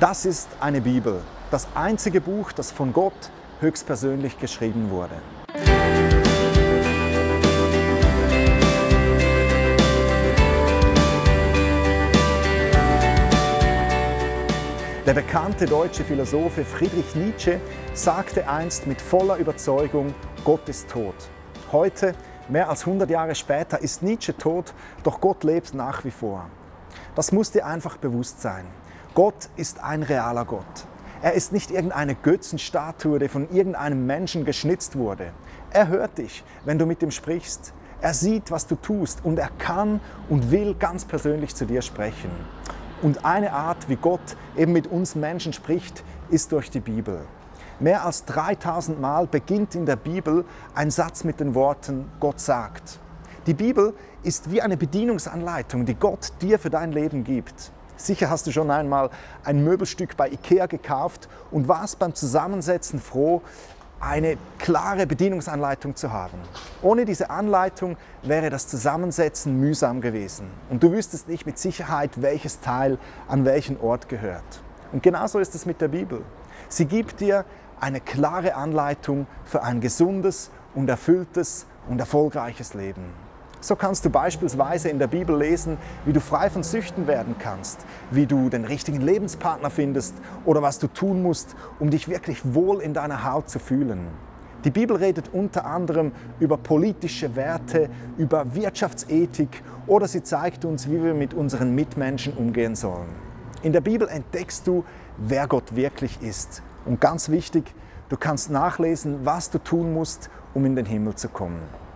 Das ist eine Bibel, das einzige Buch, das von Gott höchstpersönlich geschrieben wurde. Der bekannte deutsche Philosoph Friedrich Nietzsche sagte einst mit voller Überzeugung, Gott ist tot. Heute, mehr als 100 Jahre später, ist Nietzsche tot, doch Gott lebt nach wie vor. Das muss dir einfach bewusst sein. Gott ist ein realer Gott. Er ist nicht irgendeine Götzenstatue, die von irgendeinem Menschen geschnitzt wurde. Er hört dich, wenn du mit ihm sprichst. Er sieht, was du tust und er kann und will ganz persönlich zu dir sprechen. Und eine Art, wie Gott eben mit uns Menschen spricht, ist durch die Bibel. Mehr als 3000 Mal beginnt in der Bibel ein Satz mit den Worten Gott sagt. Die Bibel ist wie eine Bedienungsanleitung, die Gott dir für dein Leben gibt. Sicher hast du schon einmal ein Möbelstück bei IKEA gekauft und warst beim Zusammensetzen froh, eine klare Bedienungsanleitung zu haben. Ohne diese Anleitung wäre das Zusammensetzen mühsam gewesen und du wüsstest nicht mit Sicherheit, welches Teil an welchen Ort gehört. Und genauso ist es mit der Bibel. Sie gibt dir eine klare Anleitung für ein gesundes und erfülltes und erfolgreiches Leben. So kannst du beispielsweise in der Bibel lesen, wie du frei von Süchten werden kannst, wie du den richtigen Lebenspartner findest oder was du tun musst, um dich wirklich wohl in deiner Haut zu fühlen. Die Bibel redet unter anderem über politische Werte, über Wirtschaftsethik oder sie zeigt uns, wie wir mit unseren Mitmenschen umgehen sollen. In der Bibel entdeckst du, wer Gott wirklich ist. Und ganz wichtig, du kannst nachlesen, was du tun musst, um in den Himmel zu kommen.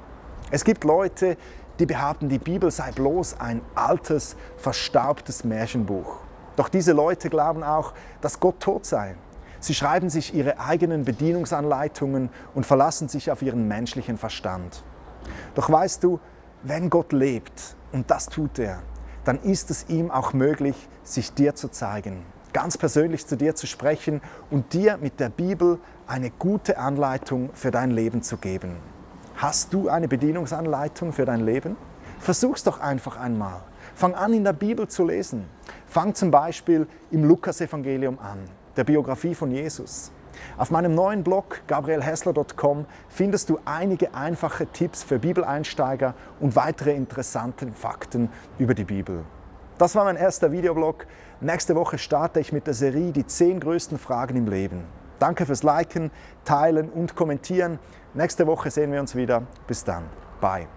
Es gibt Leute, die behaupten, die Bibel sei bloß ein altes, verstaubtes Märchenbuch. Doch diese Leute glauben auch, dass Gott tot sei. Sie schreiben sich ihre eigenen Bedienungsanleitungen und verlassen sich auf ihren menschlichen Verstand. Doch weißt du, wenn Gott lebt, und das tut er, dann ist es ihm auch möglich, sich dir zu zeigen, ganz persönlich zu dir zu sprechen und dir mit der Bibel eine gute Anleitung für dein Leben zu geben. Hast du eine Bedienungsanleitung für dein Leben? Versuch's doch einfach einmal. Fang an, in der Bibel zu lesen. Fang zum Beispiel im Lukasevangelium an, der Biografie von Jesus. Auf meinem neuen Blog gabrielhessler.com findest du einige einfache Tipps für Bibeleinsteiger und weitere interessante Fakten über die Bibel. Das war mein erster Videoblog. Nächste Woche starte ich mit der Serie Die 10 größten Fragen im Leben. Danke fürs Liken, Teilen und Kommentieren. Nächste Woche sehen wir uns wieder. Bis dann. Bye.